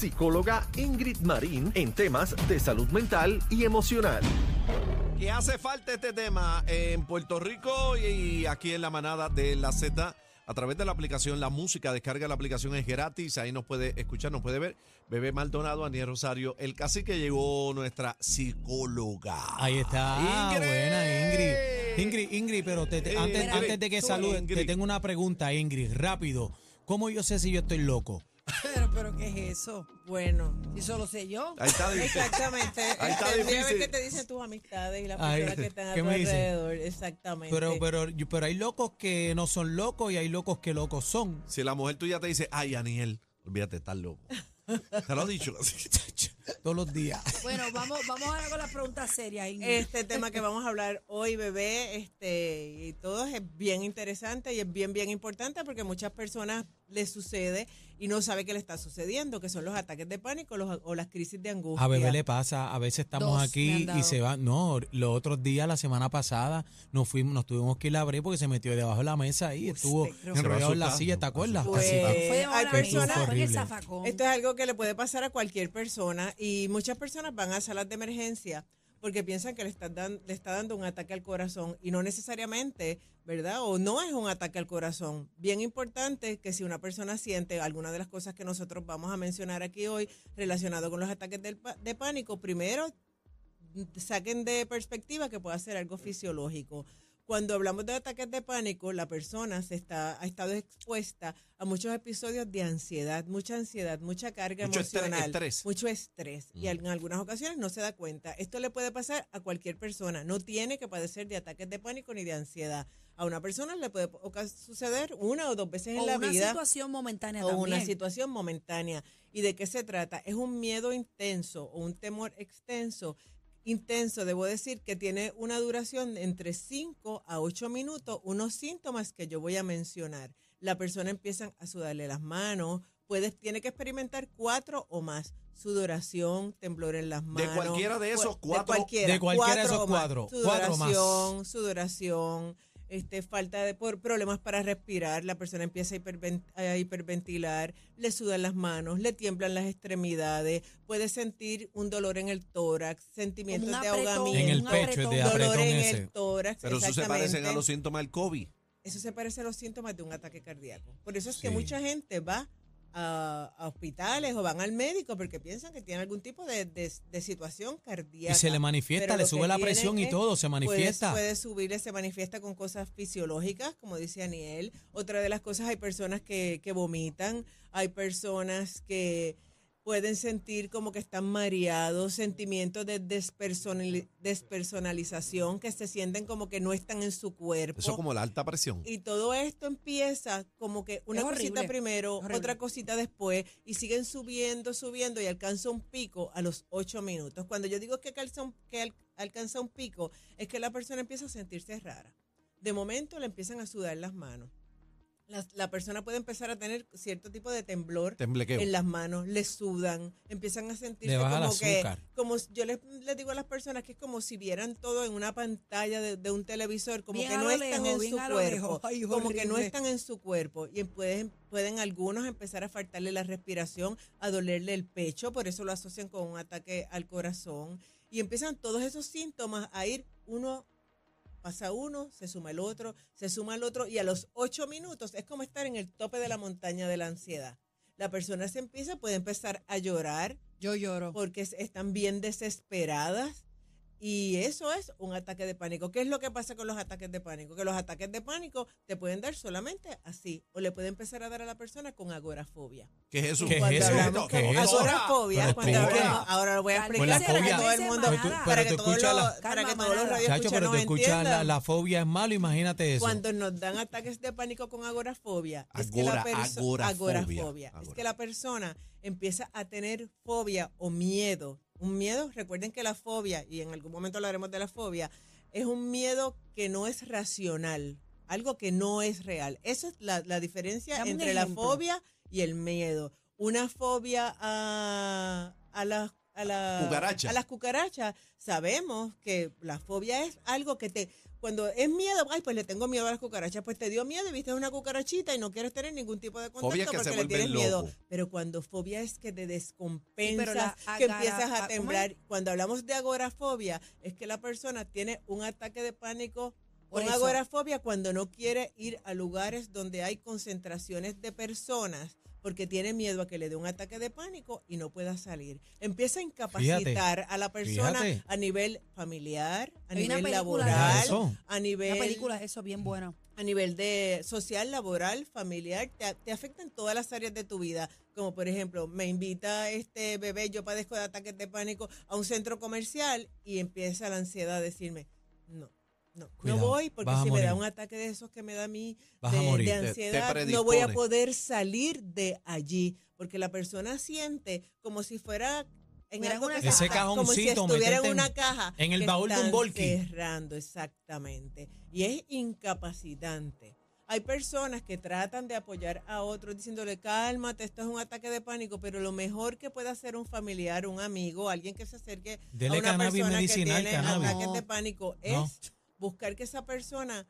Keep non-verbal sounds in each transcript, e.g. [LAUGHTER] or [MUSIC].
Psicóloga Ingrid Marín en temas de salud mental y emocional. Que hace falta este tema en Puerto Rico y aquí en la manada de la Z a través de la aplicación La Música. Descarga la aplicación, es gratis. Ahí nos puede escuchar, nos puede ver. Bebé Maldonado, Aniel Rosario. El cacique llegó nuestra psicóloga. Ahí está. Ingrid. Buena, Ingrid. Ingrid, Ingrid, pero te- te- antes, Ingrid, antes de que saluden, te tengo una pregunta, Ingrid, rápido. ¿Cómo yo sé si yo estoy loco? Pero, pero, ¿qué es eso? Bueno, si solo sé yo. Ahí está difícil. Exactamente. Ahí está mira a ver difícil. qué te dicen tus amistades y las Ay, personas que están a ¿qué tu me dicen? alrededor. Exactamente. Pero, pero, pero hay locos que no son locos y hay locos que locos son. Si la mujer tuya te dice, ay, Aniel, olvídate, estás loco. [LAUGHS] Te lo he dicho. Todos los días. Bueno, vamos, vamos ahora con las preguntas serias, Ingrid. Este tema que vamos a hablar hoy, bebé, este, y todo es bien interesante y es bien, bien importante porque a muchas personas les sucede y no sabe qué le está sucediendo, que son los ataques de pánico los- o las crisis de angustia. A bebé le pasa, a veces estamos Dos aquí y se va. No, los otros días, la semana pasada, nos fuimos, nos tuvimos que ir a abrir porque se metió debajo de la mesa y estuvo enrollado en la silla, ¿te acuerdas? Pues, Así. Fue hay personas-. Esto es algo que le puede pasar a cualquier persona y muchas personas van a salas de emergencia porque piensan que le está, le dando un ataque al corazón y no necesariamente, ¿verdad? O no es un ataque al corazón. Bien importante que si una persona siente alguna de las cosas que nosotros vamos a mencionar aquí hoy relacionado con los ataques del de pánico, primero saquen de perspectiva que puede ser algo fisiológico. Cuando hablamos de ataques de pánico, la persona se está, ha estado expuesta a muchos episodios de ansiedad, mucha ansiedad, mucha carga Mucho emocional, estrés. Mm. mucho estrés. Y en algunas ocasiones no se da cuenta. Esto le puede pasar a cualquier persona. No tiene que padecer de ataques de pánico ni de ansiedad. A una persona le puede suceder una o dos veces en o la una vida situación momentánea o también. una situación momentánea. ¿Y de qué se trata? Es un miedo intenso o un temor extenso. Intenso, debo decir que tiene una duración de entre 5 a 8 minutos, unos síntomas que yo voy a mencionar. La persona empieza a sudarle las manos, puede, tiene que experimentar cuatro o más. Sudoración, temblor en las manos. cualquiera de esos cuatro- De cualquiera, De cualquiera de esos cuatro, cuatro más. Sudoración, sudoración, este, falta de por problemas para respirar, la persona empieza a, hiperven- a hiperventilar, le sudan las manos, le tiemblan las extremidades, puede sentir un dolor en el tórax, sentimientos de apretón, ahogamiento, En el un pecho, de dolor apretón en ese. el tórax, Pero eso se parecen a los síntomas del COVID. Eso se parece a los síntomas de un ataque cardíaco. Por eso es que mucha gente va a, a hospitales o van al médico porque piensan que tienen algún tipo de, de- de situación cardíaca. Y se le manifiesta, le sube la presión y todo, se manifiesta. Puede, puede subirle, se manifiesta con cosas fisiológicas, como dice Aniel. Otra de las cosas, hay personas que, que vomitan, hay personas que pueden sentir como que están mareados, sentimientos de despersonali- despersonalización, que se sienten como que no están en su cuerpo. Eso como la alta presión. Y todo esto empieza como que una cosita primero, horrible. otra cosita después, y siguen subiendo, subiendo, y alcanza un pico a los ocho minutos. Cuando yo digo que, alcanza un, que al- alcanza un pico, es que la persona empieza a sentirse rara. De momento le empiezan a sudar las manos. La, la persona puede empezar a tener cierto tipo de temblor Temblequeo. en las manos, le sudan, empiezan a sentirse como que, como yo les, les digo a las personas que es como si vieran todo en una pantalla de, de un televisor, como Bien que no están lejos, en su cuerpo. Ay, como que no están en su cuerpo y pueden, pueden algunos empezar a faltarle la respiración, a dolerle el pecho, por eso lo asocian con un ataque al corazón y empiezan todos esos síntomas a ir uno pasa uno, se suma el otro, se suma el otro y a los ocho minutos es como estar en el tope de la montaña de la ansiedad. La persona se empieza, puede empezar a llorar Yo lloro. porque es- están bien desesperadas y eso es un ataque de pánico. ¿Qué es lo que pasa con los ataques de pánico? Que los ataques de pánico te pueden dar solamente así o le puede empezar a dar a la persona con agorafobia. ¿Qué es eso? ¿Qué es eso? ¿Qué es eso? agorafobia, cuando hablamos- ahora lo voy a explicar para que todo el mundo, para que todos los, para que todos los radioescuchas pero te escuchas, la, fobia es malo, imagínate eso. Cuando nos dan ataques de pánico con agorafobia, es que la Agora- perso- agorafobia. agorafobia, es que la persona empieza a tener fobia o miedo. Un miedo, recuerden que la fobia, y en algún momento hablaremos de la fobia, es un miedo que no es racional, algo que no es real. Esa es la, la diferencia Dame entre la fobia y el miedo. Una fobia a, a las a, la- Cucaracha. a las cucarachas, sabemos que la fobia es algo que te cuando es miedo, ay, pues le tengo miedo a las cucarachas, pues te dio miedo y viste una cucarachita y no quieres tener ningún tipo de Fobia contacto que se porque le tienes miedo. Pero cuando fobia es que te descompensas, que empiezas a- a ¿cómo temblar. Cuando hablamos de agorafobia, es que la persona tiene un ataque de pánico Por con eso. agorafobia cuando no quiere ir a lugares donde hay concentraciones de personas porque tiene miedo a que le dé un ataque de pánico y no pueda salir. Empieza a incapacitar a la persona fíjate. a nivel familiar, a Hay nivel laboral, eso. a La nivel película es eso, bien buena. a nivel de social, laboral, familiar, te, te afecta en todas las áreas de tu vida. Como por ejemplo, me invita este bebé, yo padezco de ataques de pánico, a un centro comercial y empieza la ansiedad a decirme, no. No, Cuidado, no voy porque si me da un ataque de esos que me da a mí Vas a de, morir. de Te- te ansiedad, no voy a poder salir de allí porque la persona siente como si fuera en Mira, algo que Ese está- como si estuviera en una caja en el que baúl de un volky. cerrando exactamente y es incapacitante hay personas que tratan de apoyar a otros diciéndole cálmate esto es un ataque de pánico pero lo mejor que puede hacer un familiar un amigo alguien que se acerque Dele a una cannabis persona medicinal, que tiene cannabis. ataques de No. pánico es. Buscar que esa persona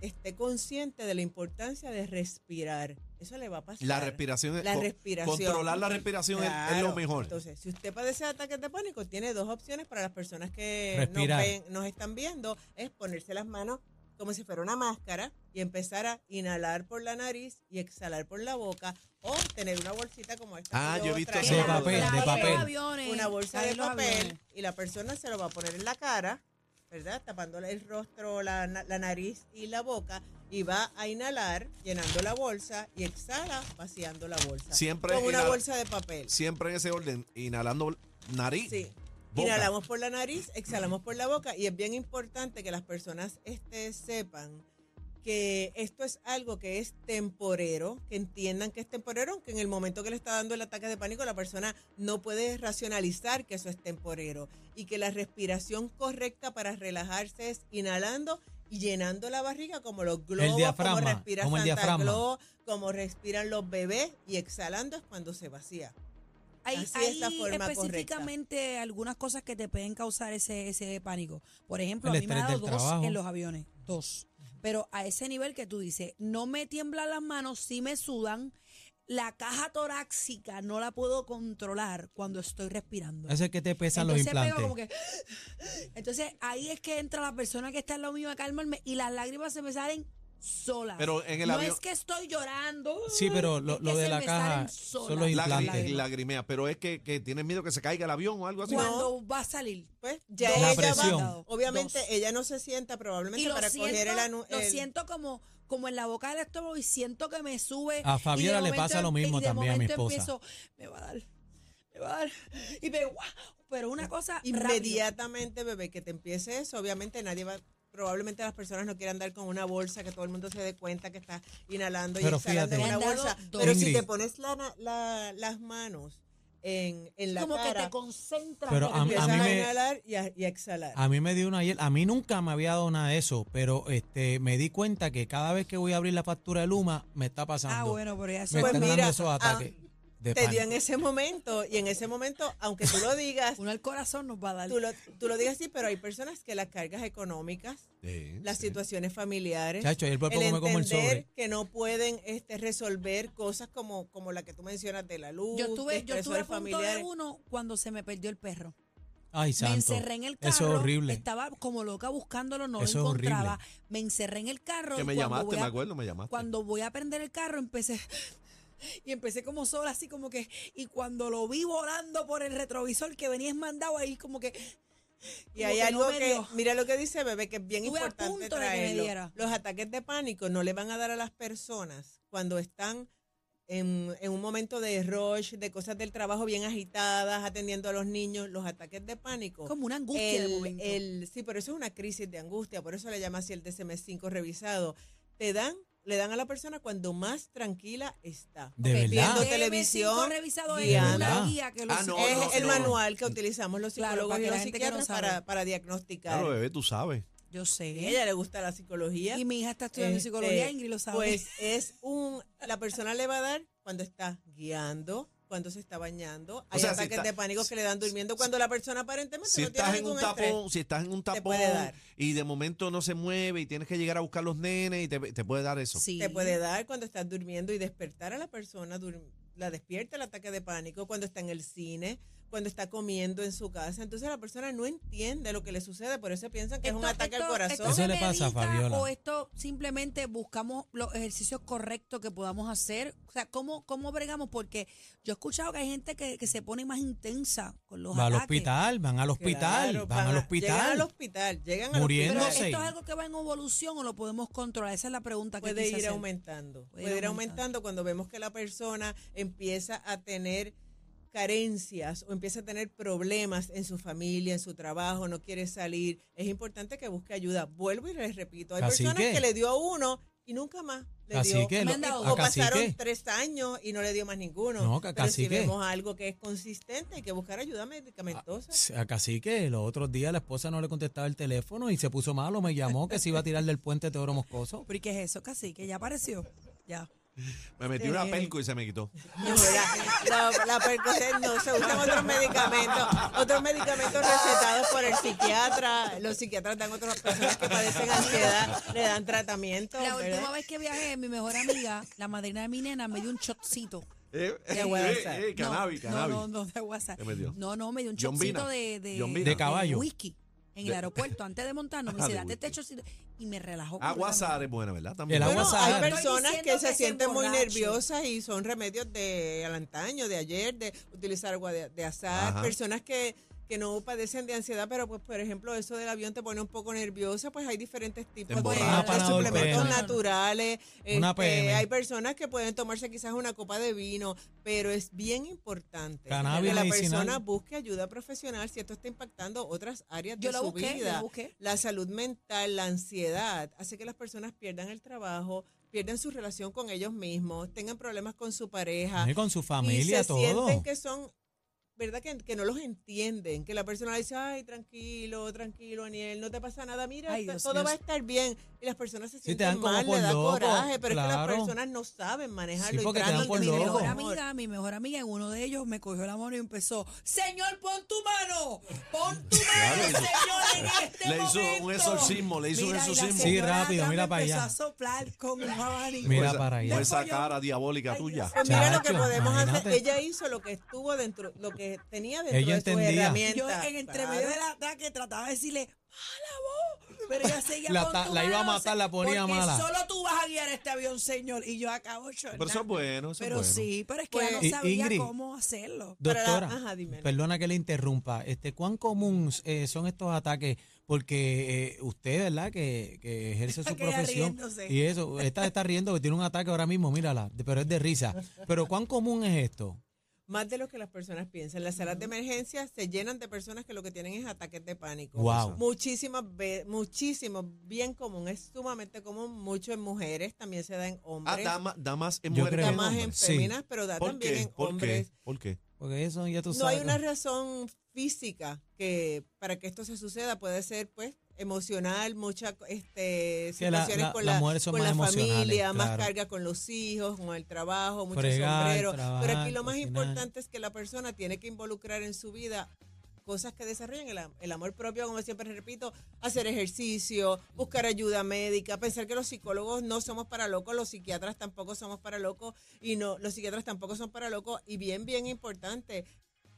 esté consciente de la importancia de respirar. Eso le va a pasar. La respiración es- La respiración. Controlar la respiración es- lo mejor. Entonces, si usted padece de ataques de pánico, tiene dos opciones para las personas que nos, ven- nos están viendo. Es ponerse las manos como si fuera una máscara y empezar a inhalar por la nariz y exhalar por la boca o tener una bolsita como esta. Ah, yo he visto eso. De papel, de papel. Una bolsa de papel y la persona se lo va a poner en la cara, ¿verdad? Tapándole el rostro, la, la nariz y la boca y va a inhalar llenando la bolsa y exhala vaciando la bolsa. Siempre con una bolsa de papel. Siempre en ese orden, inhalando nariz. Sí. boca. Inhalamos por la nariz, exhalamos por la boca y es bien importante que las personas este, sepan que esto es algo que es temporero, que entiendan que es temporero, aunque en el momento que le está dando el ataque de pánico la persona no puede racionalizar que eso es temporero y que la respiración correcta para relajarse es inhalando y llenando la barriga como los globos, diafragma, como respira como el Santa diafragma. Claus, como respiran los bebés y exhalando es cuando se vacía. Hay, Así es hay la forma específicamente algunas cosas que te pueden causar ese, ese pánico. Por ejemplo, El a mí me ha dado dos trabajo. en los aviones, dos. Pero a ese nivel que tú dices, no me tiemblan las manos, sí me sudan. La caja torácica no la puedo controlar cuando estoy respirando. Ese es que te pesan los Entonces pego implantes. como que- Entonces ahí es que entra la persona que está en lo mío a calmarme y las lágrimas se me salen solas. Pero en el no avión- es que estoy llorando. Sí, pero lo- lo de la caja son los implantes. lagrimea, pero es que, que tienes miedo que se caiga el avión o algo así. Cuando va a salir. Pues ya Dos. Ella presión. va, obviamente Dos. ella no se sienta probablemente Y lo para siento, coger el, anu- lo el- siento como, como en la boca del estómago y siento que me sube. A Fabiola le pasa lo mismo y de también a mi esposa. empiezo, me va a dar, me va a dar. Y me guau, pero una cosa rápido. inmediatamente, bebé, que te empiece eso, obviamente nadie va, probablemente las personas no quieran andar con una bolsa que todo el mundo se dé cuenta que está inhalando y exhalando en una bolsa. Pero si te pones la, las manos en, en la como que cara, te concentras. Pero en a- a mí a, me- inhalar y a, y a exhalar. A mí me dio una ayer, a mí nunca me había dado nada de eso, pero este me di cuenta que cada vez que voy a abrir la factura de Luma me está pasando. Ah, bueno, pero ya eso. me Pues están mira, dando esos ah, ataques de te dio en ese momento y en ese momento, aunque tú lo digas, [LAUGHS] Uno al corazón nos va a dar. tú lo, tú lo digas así, pero hay personas que las cargas económicas Sí, las sí. situaciones familiares. Chacho, ayer por el poco me como el entender sobre. que no pueden este, resolver cosas como, como la que tú mencionas de la luz, Yo estuve, yo estuve a punto de familiares. uno cuando se me perdió el perro. Ay, santo. Me encerré en el carro. Eso es horrible. Estaba como loca buscándolo, no Eso lo encontraba. Me encerré en el carro. Que y me llamaste, me acuerdo, me llamaste. Cuando voy a prender el carro, empecé. [LAUGHS] Y empecé como sola, así como que. Y cuando lo vi volando por el retrovisor que venía mandado ahí, como que. Y como hay que algo no que, mira lo que dice Bebé, que es bien Estuve importante traerlo. Los ataques de pánico no le van a dar a las personas cuando están en, en un momento de rush, de cosas del trabajo bien agitadas, atendiendo a los niños. Los ataques de pánico. Como una angustia de el, momento. el- sí, por eso es una crisis de angustia, por eso le llama así el DSM-5 revisado. Te dan, le dan a la persona cuando más tranquila está. ¿De Ok, verdad? Viendo DM5 televisión, revisado guía que los Ah, no, es no, el no. manual que utilizamos los Claro, psicólogos para y los psiquiatras para, para diagnosticar. Claro, bebé, tú sabes. Yo Y a sé. ella le gusta la psicología. Y mi hija está estudiando Este, psicología, Ingrid lo sabe. Pues es un, la persona le va a dar cuando está guiando, cuando se está bañando. Hay sea, si ataques está- de pánico que le dan durmiendo cuando la persona aparentemente Si no tiene estás en ningún un estrés. tapón, si estás en un tapón dar. y de momento no se mueve y tienes que llegar a buscar los nenes y te, te puede dar eso. Sí. Te puede dar cuando estás durmiendo y despertar a la persona, dur- la despierta el ataque de pánico, cuando está en el cine, cuando está comiendo en su casa. Entonces la persona no entiende lo que le sucede, por eso piensan que es un Esto- ataque al corazón. esto Eso se le pasa Fabiola. O esto simplemente buscamos los ejercicios correctos que podamos hacer. O sea, ¿cómo, cómo bregamos? Porque yo he escuchado que hay gente que, que se pone más intensa con los Va al ataques. hospital, van al hospital, Claro, van al a- Llegan hospital. al hospital, llegan al Muriendo. Pero hospital. sé. esto es algo que va en evolución o lo podemos controlar. Esa es la pregunta que puede ir hacer. aumentando. Puede Puede, ir ir aumentando cuando vemos que la persona empieza a tener carencias o empieza a tener problemas en su familia, en su trabajo, no quiere salir. Es importante que busque ayuda. Vuelvo y les repito, hay personas que le dio a uno y nunca más le Cacique, dio. lo- o pasaron cacique. tres años y no le dio más ninguno. No, ca- Pero si vemos algo que es consistente, hay que buscar ayuda medicamentosa. A Cacique, los otros días la esposa no le contestaba el teléfono y se puso malo, me llamó que se iba a tirar del puente Teodoro Moscoso. ¿Pero y qué es eso, casi? Que ya apareció. Ya. Me metí una pelco y se me quitó. No, la, la, la Percocet no, se usan otros medicamentos, otros medicamentos recetados por el psiquiatra. Los psiquiatras dan a otras personas que padecen ansiedad, le dan tratamiento. La ¿verdad? última vez que viajé, mi mejor amiga, la madrina de mi nena, me dio un shotcito. Eh, De eh, WhatsApp. eh, cannabis, no, cannabis. No, no, de WhatsApp. ¿Qué me dio? No, no, me dio un chocito de, Vina. De caballo. whisky en el aeropuerto antes de montarnos. [LAUGHS] Me Ah, dice, de date este. Y me relajó. Aguasar es buena, ¿verdad? También. El agua Bueno, sal. hay personas que que se sienten muy nerviosas y son remedios de al antaño, de ayer, de utilizar agua de, de azar. Ajá. Personas que, que no padecen de ansiedad, pero pues por ejemplo eso del avión te pone un poco nerviosa, pues hay diferentes tipos de, suplementos PM. naturales. Una Este, PM. hay personas que pueden tomarse quizás una copa de vino, pero es bien importante Cannabis que la medicinal. persona busque ayuda profesional si esto está impactando otras áreas Yo de su busqué, yo vida. La salud mental, la ansiedad, hace que las personas pierdan el trabajo, pierdan su relación con ellos mismos, tengan problemas con su pareja. Y con su y familia, se todo. sienten que son, ¿verdad? Que, que no los entienden, que la persona le dice, ay, tranquilo, tranquilo, Aniel, no te pasa nada, mira, Ay, ta- Dios todo va a estar bien. Y las personas se te sienten mal, le da loco, coraje, pero es que las personas no saben manejarlo. Sí, y porque te dan tratan mi loco. mejor amiga, mi mejor amiga, en uno de ellos me cogió la mano y empezó, Señor, pon tu mano, pon tu mano, Señor, en [LAUGHS] este le hizo un momento". exorcismo, le hizo un Mira, y exorcismo. Sí, rápido, mira para empezó allá. a soplar con un abanico. Mira para allá. Con esa cara diabólica Ay, tuya. Mira lo que podemos hacer. Ella hizo lo que estuvo dentro, lo que tenía dentro Ella de su entendía. herramienta. Yo en entre Claro. medio del ataque trataba de decirle, ¡Mala voz! Pero ella seguía La con ta- tu la iba a matar, la ponía porque mala. solo tú vas a guiar este avión, señor. Y yo acabo chornando. Pero eso es bueno, eso es Pero bueno. sí, pero es que Pues- ella I- no sabía Ingrid. cómo hacerlo. La- Doctora, ajá, dime. perdona que le interrumpa. Este, ¿Cuán común eh, son estos ataques? Porque eh, usted, ¿verdad? Que, que ejerce su [LAUGHS] Aquella profesión. riéndose. Y eso, esta está riendo que tiene un ataque ahora mismo, mírala, de- pero es de risa. Pero ¿cuán común es esto? Más de lo que las personas piensan. Las salas de emergencia se llenan de personas que lo que tienen es ataques de pánico. Wow. Muchísimas veces, muchísimo, bien común. Es sumamente común, mucho en mujeres, también se da en Ah, hombres. dama- damas en Yo mujeres que en da más en hombres. Sí. féminas, pero da ¿Por también qué? en ¿Por hombres. qué? ¿Por qué? Porque eso ya tú No sabes. hay una razón física que para que esto se suceda puede ser pues emocional, muchas este, la- situaciones la- con la, con la familia, más carga con los hijos, con el trabajo, mucho Fregar, sombrero. trabajar, Pero aquí lo más cocinar. importante es que la persona tiene que involucrar en su vida cosas que desarrollen el, el amor propio, como siempre repito, hacer ejercicio, buscar ayuda médica, pensar que los psicólogos no somos para locos, los psiquiatras tampoco somos para locos y no los psiquiatras tampoco son para locos y bien bien importante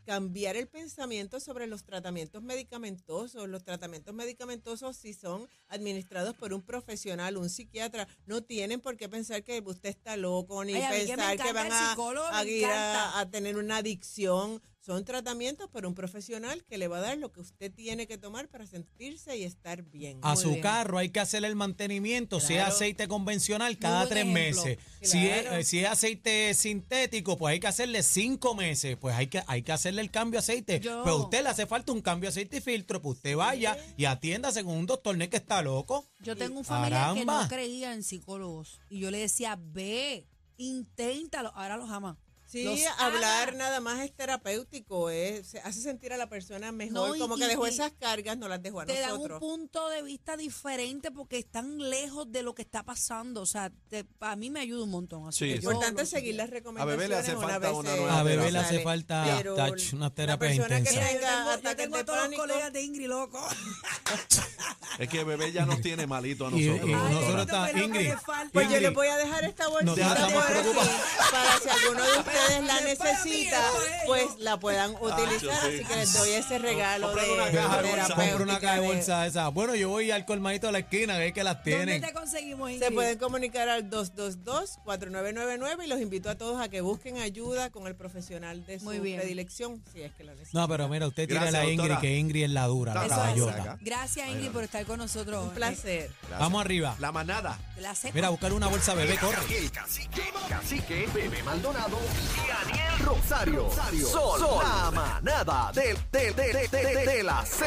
cambiar el pensamiento sobre los tratamientos medicamentosos. Los tratamientos medicamentosos, si son administrados por un profesional, un psiquiatra, no tienen por qué pensar que usted está loco, ni Ay, que pensar que, van a, a a tener una adicción. Son tratamientos por un profesional que le va a dar lo que usted tiene que tomar para sentirse y estar bien. A Muy su bien. carro hay que hacerle el mantenimiento, si es aceite convencional, cada tres ejemplo. meses. Si, es, eh, si es aceite sintético, pues hay que hacerle cinco meses. Pues hay que, hay que hacerle el cambio de aceite. Yo- Pero a usted le hace falta un cambio de aceite y filtro, pues usted vaya y atiéndase con un doctor no es que está loco. Yo tengo un familiar que no creía en psicólogos. Y yo le decía, ve, inténtalo. Ahora los ama. Sí, Los hablar haga. nada más es terapéutico, es, se hace sentir a la persona mejor, No, y- como que dejó y esas cargas, no las dejó a te dan un nosotros. punto de vista diferente porque están lejos de lo que está pasando. O sea, te- a mí me ayuda un montón. Así Sí, yo Importante es seguir las A recomendaciones. Bebé le hace una falta una se- nueva A Bebé le hace falta, Pero touch, una terapia la persona intensa. que yo tenga tengo, yo tengo de a todos los colegas de Ingrid loco. Es que bebé ya nos tiene malito a nosotros. y doctora. nosotros está- Ingrid. Pues yo Ingrid, les voy a dejar esta bolsita Nosotros preocupados. para si alguno de ustedes la Después a mí, necesita, después a ellos. pues la puedan utilizar. sí. Así que les doy ese regalo de una caja de bolsa. terapéutica Compra una caja de de- bolsa esa. Bueno, yo voy al colmadito de la esquina, que es que las ¿Dónde tienen. te conseguimos, Ingrid? Se pueden comunicar al 222-4999 y los invito a todos a que busquen ayuda con el profesional de su Muy bien. predilección, si es que la necesitan. No, pero mira, usted tira Gracias, a Ingrid, doctora. que Ingrid es la dura, la caballota. Gracias, Ingrid, por estar con nosotros. Un placer. Gracias. Vamos arriba. La manada. La. Mira, buscar una bolsa bebé, corre. El cacique, cacique, Bebé Maldonado Daniel Rosario. Sol, la manada de, de, de, de, de, de la Z.